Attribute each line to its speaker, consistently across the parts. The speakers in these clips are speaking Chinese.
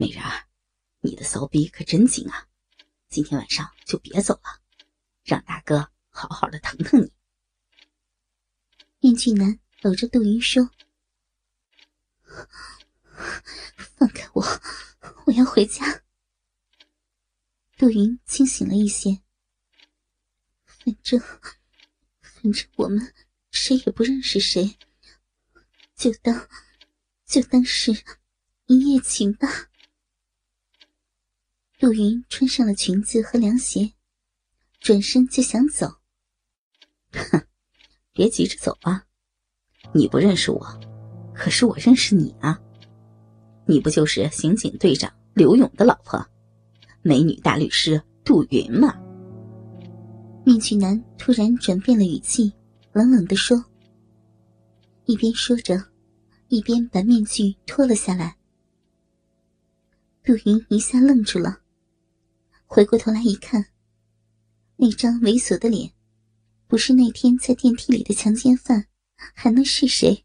Speaker 1: 美人儿，你的骚逼可真紧啊！今天晚上就别走了，让大哥好好的疼疼你。
Speaker 2: 面具男搂着杜云说：“放开我，我要回家。”杜云清醒了一些，反正，反正我们谁也不认识谁，就当，就当是一夜情吧。杜云穿上了裙子和凉鞋，转身就想走。
Speaker 1: 哼，别急着走啊！你不认识我，可是我认识你啊！你不就是刑警队长刘勇的老婆？美女大律师杜云吗。
Speaker 2: 面具男突然转变了语气，冷冷的说。一边说着，一边把面具脱了下来。杜云一下愣住了，回过头来一看，那张猥琐的脸，不是那天在电梯里的强奸犯，还能是谁？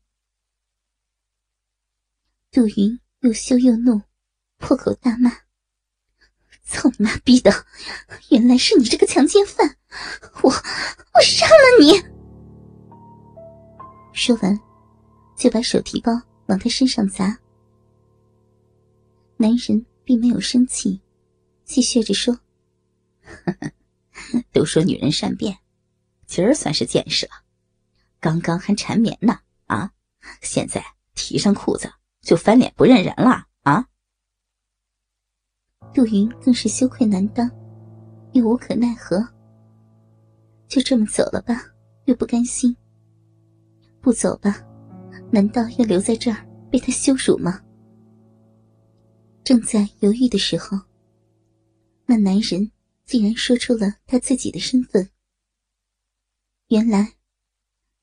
Speaker 2: 杜云又羞又怒，破口大骂。操你妈逼的！原来是你这个强奸犯！我我杀了你！说完，就把手提包往他身上砸。男人并没有生气，继续着说：“
Speaker 1: 都说女人善变，今儿算是见识了。刚刚还缠绵呢，啊，现在提上裤子就翻脸不认人了啊！”
Speaker 2: 杜云更是羞愧难当，又无可奈何。就这么走了吧，又不甘心；不走吧，难道要留在这儿被他羞辱吗？正在犹豫的时候，那男人竟然说出了他自己的身份。原来，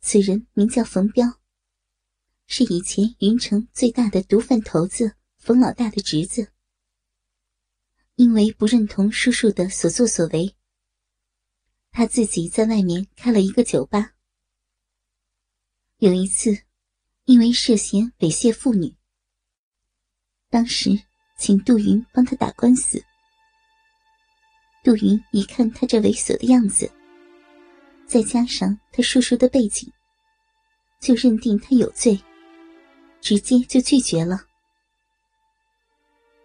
Speaker 2: 此人名叫冯彪，是以前云城最大的毒贩头子冯老大的侄子。因为不认同叔叔的所作所为，他自己在外面开了一个酒吧。有一次，因为涉嫌猥亵妇女，当时请杜云帮他打官司。杜云一看他这猥琐的样子，再加上他叔叔的背景，就认定他有罪，直接就拒绝了。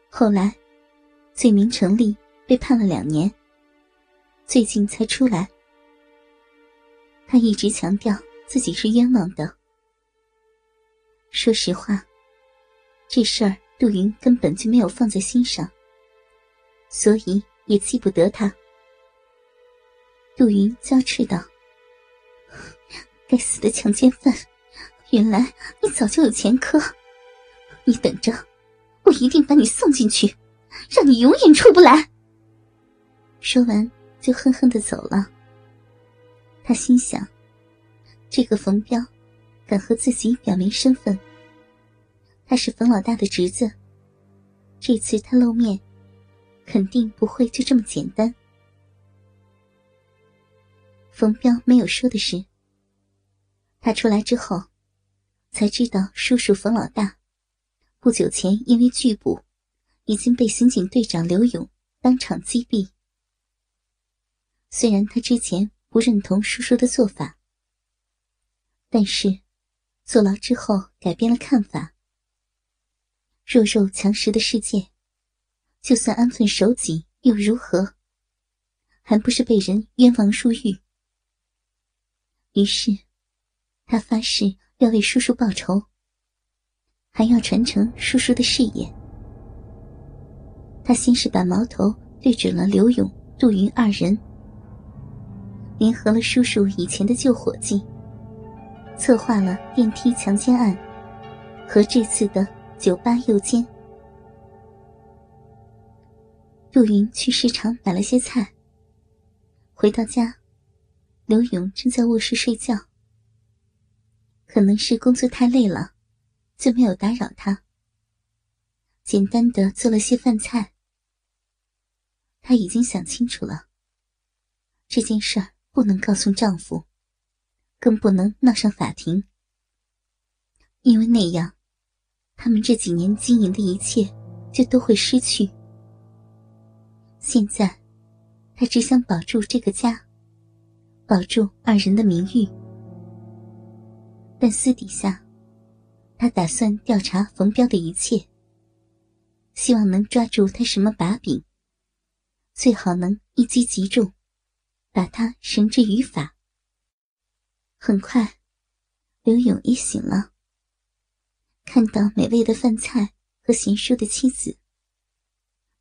Speaker 2: 后来。罪名成立，被判了两年。最近才出来。他一直强调自己是冤枉的。说实话，这事儿杜云根本就没有放在心上，所以也记不得他。杜云娇斥道：“该死的强奸犯，原来你早就有前科。你等着，我一定把你送进去。”让你永远出不来。说完，就恨恨的走了。他心想：这个冯彪，敢和自己表明身份，他是冯老大的侄子。这次他露面，肯定不会就这么简单。冯彪没有说的是，他出来之后，才知道叔叔冯老大，不久前因为拒捕。已经被刑警队长刘勇当场击毙。虽然他之前不认同叔叔的做法，但是坐牢之后改变了看法。弱肉强食的世界，就算安分守己又如何？还不是被人冤枉入狱？于是，他发誓要为叔叔报仇，还要传承叔叔的事业。他先是把矛头对准了刘勇、杜云二人，联合了叔叔以前的旧伙计，策划了电梯强奸案和这次的酒吧诱奸。陆云去市场买了些菜，回到家，刘勇正在卧室睡觉，可能是工作太累了，就没有打扰他，简单的做了些饭菜。他已经想清楚了，这件事不能告诉丈夫，更不能闹上法庭，因为那样，他们这几年经营的一切就都会失去。现在，他只想保住这个家，保住二人的名誉。但私底下，他打算调查冯彪的一切，希望能抓住他什么把柄，最好能一击即中，把他绳之于法。很快，刘勇也醒了，看到美味的饭菜和贤淑的妻子，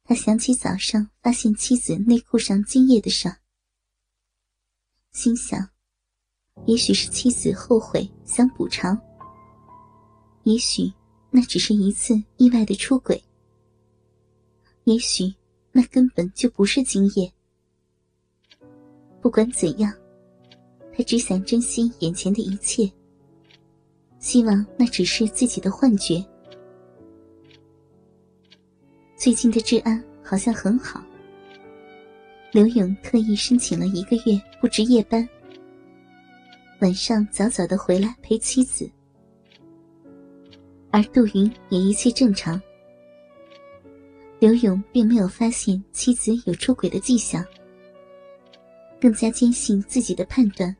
Speaker 2: 他想起早上发现妻子内裤上精液的事，心想。也许是妻子后悔想补偿，也许那只是一次意外的出轨，也许那根本就不是精液。不管怎样，他只想珍惜眼前的一切，希望那只是自己的幻觉。最近的治安好像很好，刘勇特意申请了一个月不值夜班。晚上早早的回来陪妻子，而杜云也一切正常。刘勇并没有发现妻子有出轨的迹象，更加坚信自己的判断。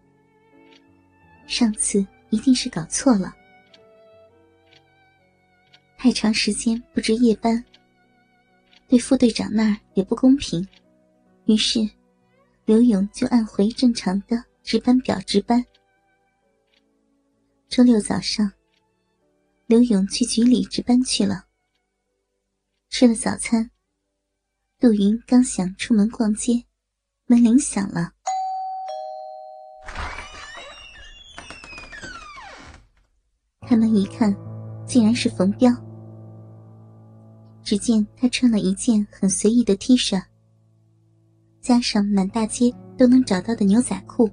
Speaker 2: 上次一定是搞错了，太长时间不值夜班，对副队长那儿也不公平。于是，刘勇就按回正常的值班表值班。周六早上，刘勇去局里值班去了。吃了早餐，杜云刚想出门逛街，门铃响了。开门一看，竟然是冯彪。只见他穿了一件很随意的 T 恤，加上满大街都能找到的牛仔裤。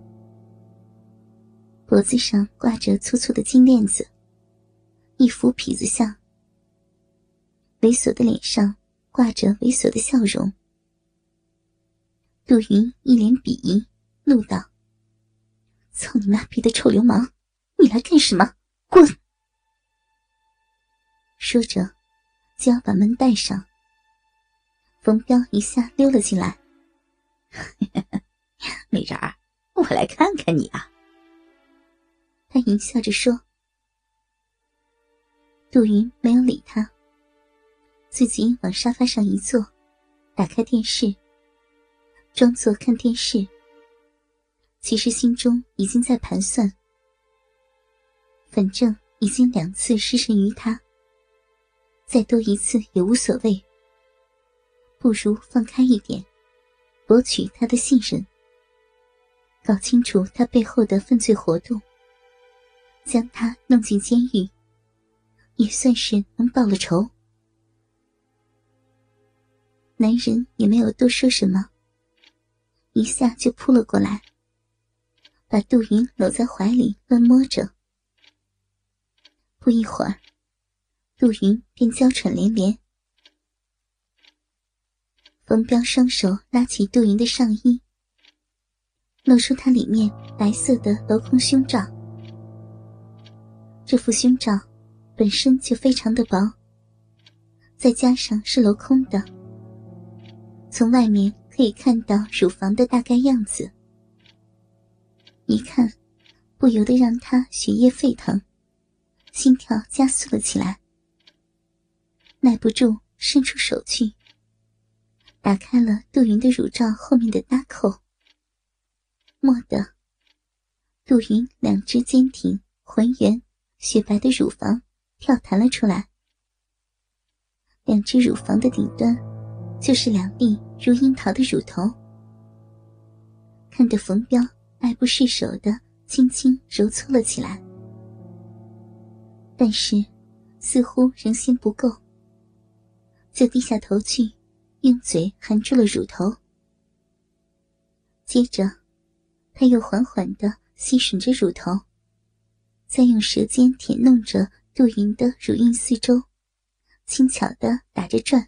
Speaker 2: 脖子上挂着粗粗的金链子，一副痞子相。猥琐的脸上挂着猥琐的笑容。杜云一脸鄙夷，怒道：“操你妈逼的臭流氓，你来干什么？滚！”说着，就要把门带上。冯彪一下溜了进来：“
Speaker 1: 美人儿，我来看看你啊。”
Speaker 2: 他淫笑着说：“杜云没有理他，自己往沙发上一坐，打开电视，装作看电视。其实心中已经在盘算，反正已经两次失神于他，再多一次也无所谓。不如放开一点，博取他的信任，搞清楚他背后的犯罪活动。”将他弄进监狱，也算是能报了仇。男人也没有多说什么，一下就扑了过来，把杜云搂在怀里乱摸着。不一会儿，杜云便娇喘连连。冯彪双手拉起杜云的上衣，露出他里面白色的镂空胸罩。这副胸罩本身就非常的薄，再加上是镂空的，从外面可以看到乳房的大概样子。一看，不由得让他血液沸腾，心跳加速了起来，耐不住伸出手去，打开了杜云的乳罩后面的搭扣。蓦地，杜云两只坚挺浑圆。雪白的乳房跳弹了出来，两只乳房的顶端就是两粒如樱桃的乳头。看得冯彪爱不释手的轻轻揉搓了起来，但是似乎仍嫌不够，就低下头去，用嘴含住了乳头。接着，他又缓缓的吸吮着乳头。再用舌尖舔弄着杜云的乳晕四周，轻巧的打着转。